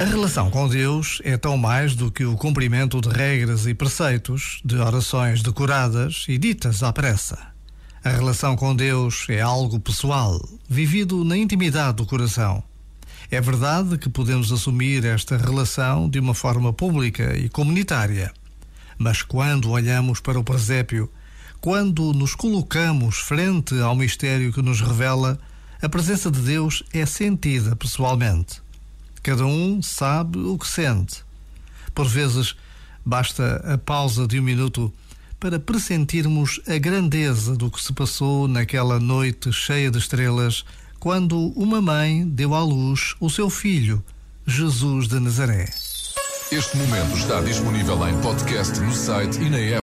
A relação com Deus é tão mais do que o cumprimento de regras e preceitos, de orações decoradas e ditas à pressa. A relação com Deus é algo pessoal, vivido na intimidade do coração. É verdade que podemos assumir esta relação de uma forma pública e comunitária. Mas quando olhamos para o presépio, quando nos colocamos frente ao mistério que nos revela, a presença de Deus é sentida pessoalmente. Cada um sabe o que sente. Por vezes, basta a pausa de um minuto para pressentirmos a grandeza do que se passou naquela noite cheia de estrelas, quando uma mãe deu à luz o seu filho, Jesus de Nazaré. Este momento está disponível em podcast no site e na app.